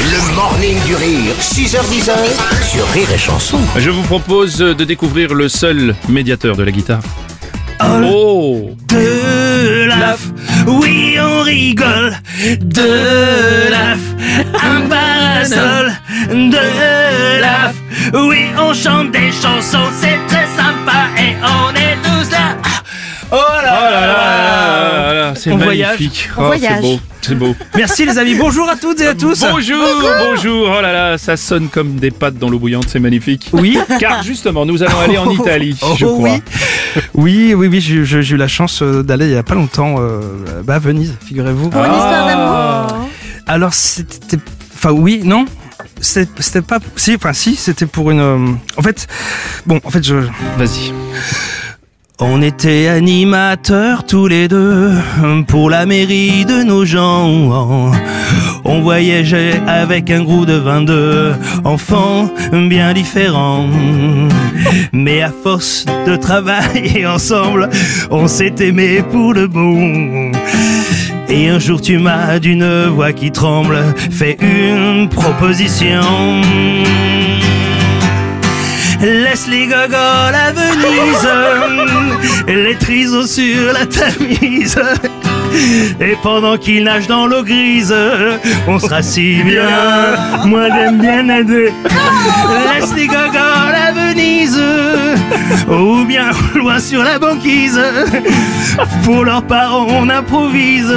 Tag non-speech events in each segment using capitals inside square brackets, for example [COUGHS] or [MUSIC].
Le morning du rire, 6h10 sur Rire et Chanson. Je vous propose de découvrir le seul médiateur de la guitare. Oh De la f, oui on rigole. De la f, un parasol. De la f, oui on chante des chansons. C'est c'est magnifique. On Oh, c'est beau, c'est beau. [LAUGHS] Merci les amis, bonjour à toutes et à tous. Bonjour, bonjour. Oh là là, ça sonne comme des pâtes dans l'eau bouillante, c'est magnifique. Oui. Car justement, nous allons aller en Italie, je Oh, crois. oui. Oui, oui, oui, j'ai eu la chance euh, d'aller il y a pas longtemps euh, bah, à Venise, figurez-vous. Pour une histoire d'amour Alors c'était, enfin oui, non, C'est- c'était pas, si, enfin si, c'était pour une. euh, en fait, bon, en fait, je. Vas-y. On était animateurs tous les deux pour la mairie de nos gens. On voyageait avec un groupe de 22 enfants bien différents. Mais à force de travailler ensemble, on s'est aimé pour le bon. Et un jour tu m'as d'une voix qui tremble fait une proposition. Laisse les gogoles à Venise, les trisos sur la tamise. Et pendant qu'ils nagent dans l'eau grise, on sera si bien. Moi j'aime bien nager. Laisse les gogoles à Venise, [LAUGHS] ou bien loin sur la banquise. Pour leurs parents, on improvise.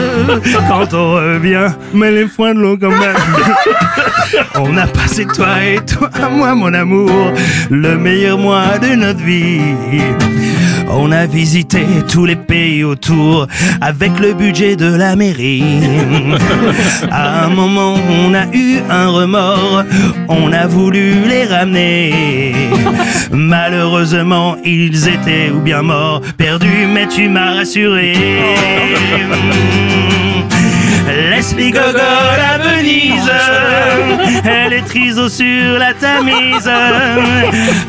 Quand on revient, mais les foins de l'eau quand même. [LAUGHS] On a passé toi et toi, moi mon amour, le meilleur mois de notre vie. On a visité tous les pays autour avec le budget de la mairie. À un moment, on a eu un remords, on a voulu les ramener. Malheureusement, ils étaient ou bien morts, perdus, mais tu m'as rassuré. [LAUGHS] Laisse les gogoles à Venise, elle est triso sur la Tamise.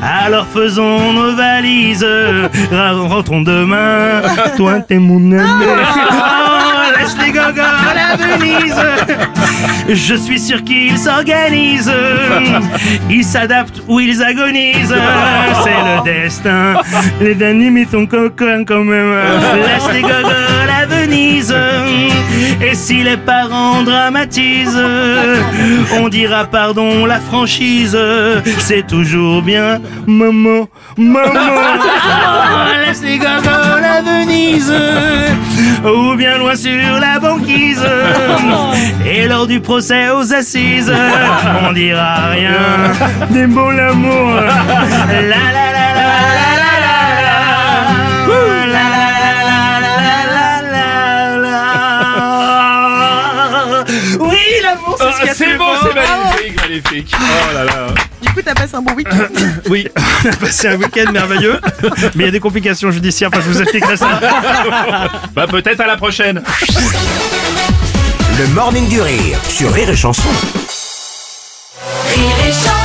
Alors faisons nos valises, rentrons demain. Toi t'es mon ami. [LAUGHS] Laisse les gogoles à Venise. Je suis sûr qu'ils s'organisent. Ils s'adaptent ou ils agonisent. C'est le destin. Les derniers sont coquins quand même. Laisse les gogoles à Venise. Si les parents dramatisent, [LAUGHS] on dira pardon, la franchise, c'est toujours bien, maman, maman. [LAUGHS] Laisse les gogoles à Venise, ou bien loin sur la banquise. [LAUGHS] Et lors du procès aux assises, on dira rien, des beaux l'amour. La la la la la la Oui, l'amour, c'est Ah, c'est beau. c'est magnifique, magnifique. Oh là là. Du coup, t'as passé un bon week-end. [COUGHS] Oui, on a passé un week-end merveilleux, mais il y a des complications judiciaires, enfin je vous expliquerai ça. [LAUGHS] Bah peut-être à la prochaine. Le morning du rire sur Rire et Chanson. Rire et chanson